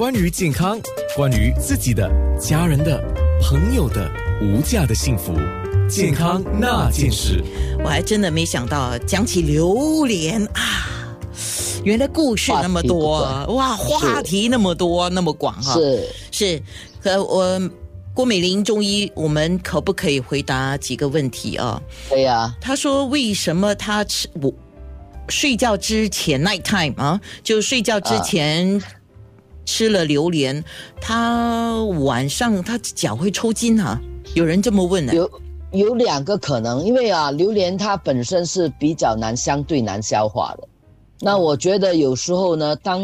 关于健康，关于自己的、家人的、朋友的无价的幸福，健康那件事。我还真的没想到，讲起榴莲啊，原来故事那么多哇，话题那么多那么广哈。是是，和我郭美玲中医，我们可不可以回答几个问题啊？对呀，他说为什么他吃我睡觉之前 night time 啊，就睡觉之前吃了榴莲，他晚上他脚会抽筋啊？有人这么问呢、有有两个可能，因为啊，榴莲它本身是比较难，相对难消化的。那我觉得有时候呢，当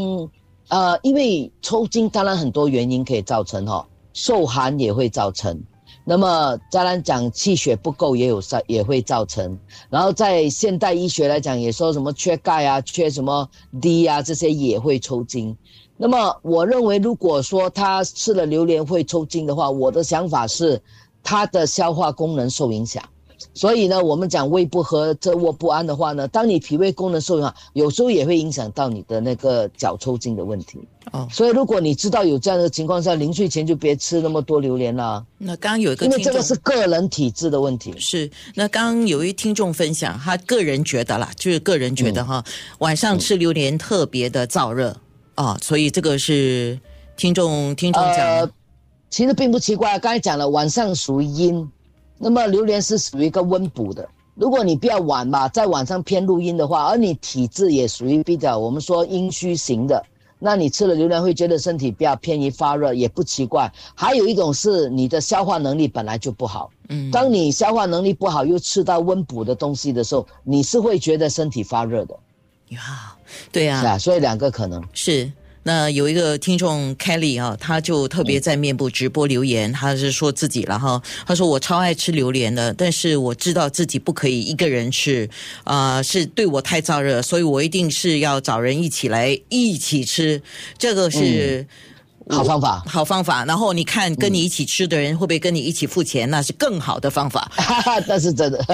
呃，因为抽筋，当然很多原因可以造成哈、受寒也会造成。那么当然讲气血不够也有造也会造成，然后在现代医学来讲，也说什么缺钙啊、缺什么 D 啊，这些也会抽筋。那么我认为，如果说他吃了榴莲会抽筋的话，我的想法是他的消化功能受影响。所以呢，我们讲胃不和、腘卧不安的话呢，当你脾胃功能受影响，有时候也会影响到你的那个脚抽筋的问题。哦，所以如果你知道有这样的情况下，临睡前就别吃那么多榴莲了，那刚刚有一个听众因为这个是个人体质的问题。是，那刚刚有一听众分享，他个人觉得啦，就是个人觉得哈，晚上吃榴莲特别的燥热啊、所以这个是听众听众讲的，呃，其实并不奇怪，刚才讲了，晚上属于阴，那么榴莲是属于一个温补的。如果你比较晚吧，在晚上偏入阴的话，而你体质也属于比较我们说阴虚型的，那你吃了榴莲会觉得身体比较偏于发热，也不奇怪。还有一种是你的消化能力本来就不好，嗯，当你消化能力不好，又吃到温补的东西的时候，你是会觉得身体发热的，呀，对呀、是啊，所以两个可能。是。那有一个听众 Kelly 啊，他就特别在面部直播留言，他是说自己了哈。他说我超爱吃榴莲的，但是我知道自己不可以一个人吃，啊、是对我太燥热，所以我一定是要找人一起来一起吃。这个是、好方法，好方法。然后你看跟你一起吃的人会不会跟你一起付钱，那是更好的方法，哈哈，那是真的。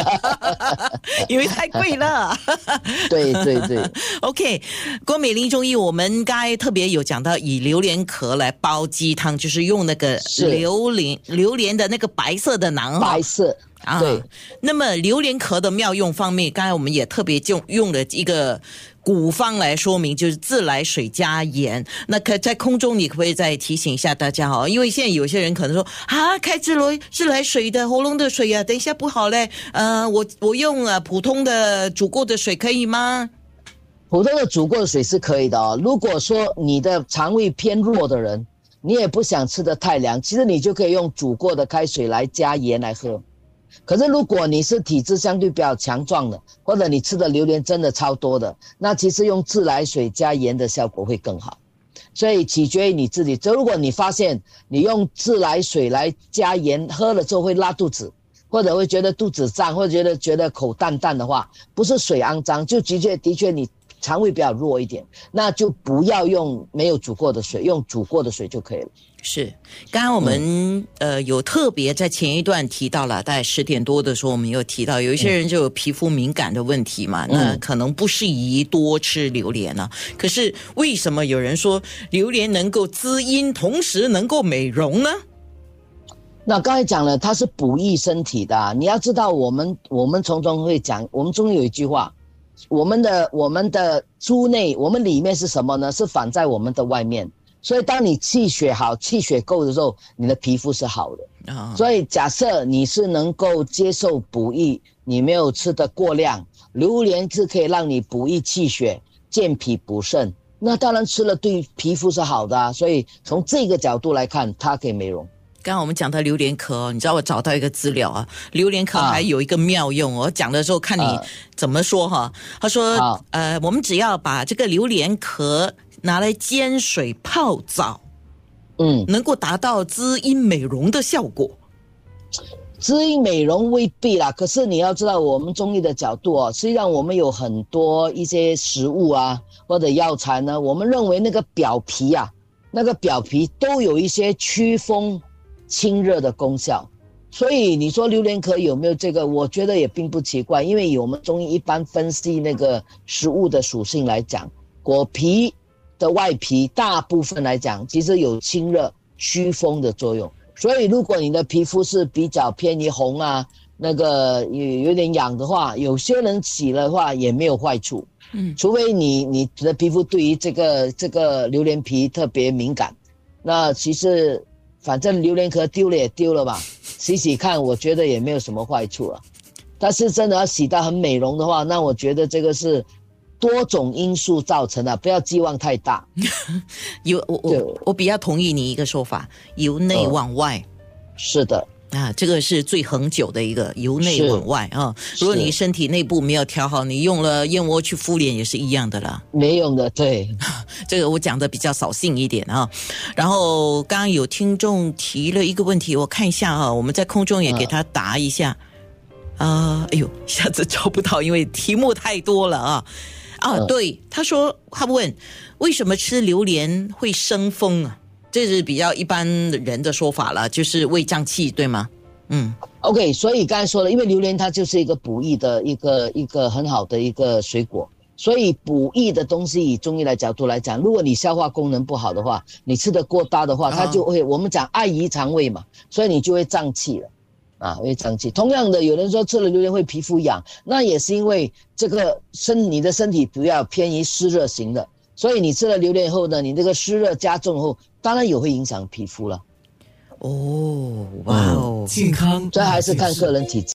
因为太贵了。对对对，OK，郭美玲中医，我们刚才特别有讲到以榴莲壳来煲鸡汤，就是用那个榴莲榴莲的那个白色的囊白色。啊。对，那么榴莲壳的妙用方面，刚才我们也特别就用了一个古方来说明，就是自来水加盐。那可在空中，你可不可以再提醒一下大家哦？因为现在有些人可能说啊，开自来自来水的喉咙的水啊，等一下不好嘞。呃，我我用呃普通的煮过的水可以吗？普通的煮过的水是可以的哦。如果说你的肠胃偏弱的人，你也不想吃的太凉，其实你就可以用煮过的开水来加盐来喝。可是如果你是体质相对比较强壮的，或者你吃的榴莲真的超多的，那其实用自来水加盐的效果会更好。所以取决于你自己。就如果你发现你用自来水来加盐喝了之后会拉肚子，或者会觉得肚子胀，或者觉得觉得口淡淡的话，不是水肮脏，就的确的确你肠胃比较弱一点，那就不要用没有煮过的水，用煮过的水就可以了。是，刚刚我们、呃有特别在前一段提到了，大概十点多的时候，我们有提到有一些人就有皮肤敏感的问题嘛，那可能不适宜多吃榴莲呢、可是为什么有人说榴莲能够滋阴，同时能够美容呢？那刚才讲了，它是补益身体的啊、你要知道，我们我们从中会讲，我们中医有一句话，我们的我们的猪内，我们里面是什么呢？是反在我们的外面。所以，当你气血好、气血够的时候，你的皮肤是好的。啊、所以，假设你是能够接受补益，你没有吃的过量，榴莲是可以让你补益气血、健脾补肾，那当然吃了对皮肤是好的啊。所以，从这个角度来看，它可以美容。刚刚我们讲到榴莲壳哦，你知道我找到一个资料啊，榴莲壳啊还有一个妙用哦，我讲的时候看你啊怎么说哈。他说，呃，我们只要把这个榴莲壳拿来煎水泡澡，嗯。能够达到滋阴美容的效果。滋阴美容未必啦，可是你要知道，我们中医的角度哦，实际上我们有很多一些食物啊或者药材呢，我们认为那个表皮啊，那个表皮都有一些祛风、清热的功效。所以你说榴莲壳有没有这个？我觉得也并不奇怪，因为以我们中医一般分析那个食物的属性来讲，果皮的外皮大部分来讲，其实有清热祛风的作用。所以，如果你的皮肤是比较偏于红啊，那个有有点痒的话，有些人洗了的话也没有坏处。嗯，除非你你的皮肤对于这个这个榴莲皮特别敏感，那其实反正榴莲壳丢了也丢了吧，洗洗看，我觉得也没有什么坏处啊。但是真的要洗到很美容的话，那我觉得这个是多种因素造成的，不要寄望太大。有我我我比较同意你一个说法，由内往外。是的。啊，这个是最恒久的一个由内往外啊。如果你身体内部没有调好，你用了燕窝去敷脸也是一样的啦，没用的。对，这个我讲的比较扫兴一点啊。然后刚刚有听众提了一个问题，我看一下啊，我们在空中也给他答一下。啊，哎呦，一下子找不到，因为题目太多了啊。啊，对，他说他问为什么吃榴莲会生风啊？这是比较一般人的说法了，就是胃胀气，对吗？嗯，OK。所以刚才说了，因为榴莲它就是一个补益的一个一个很好的一个水果，所以补益的东西以中医来角度来讲，如果你消化功能不好的话，你吃的过大的话，它就会我们讲碍于肠胃嘛，所以你就会胀气了，啊，会胀气。同样的，有人说吃了榴莲会皮肤痒，那也是因为这个身你的身体不要偏于湿热型的。所以你吃了榴莲以后呢，你这个湿热加重后，当然也会影响皮肤了。哦，哇哦，健康，这还是看个人体质。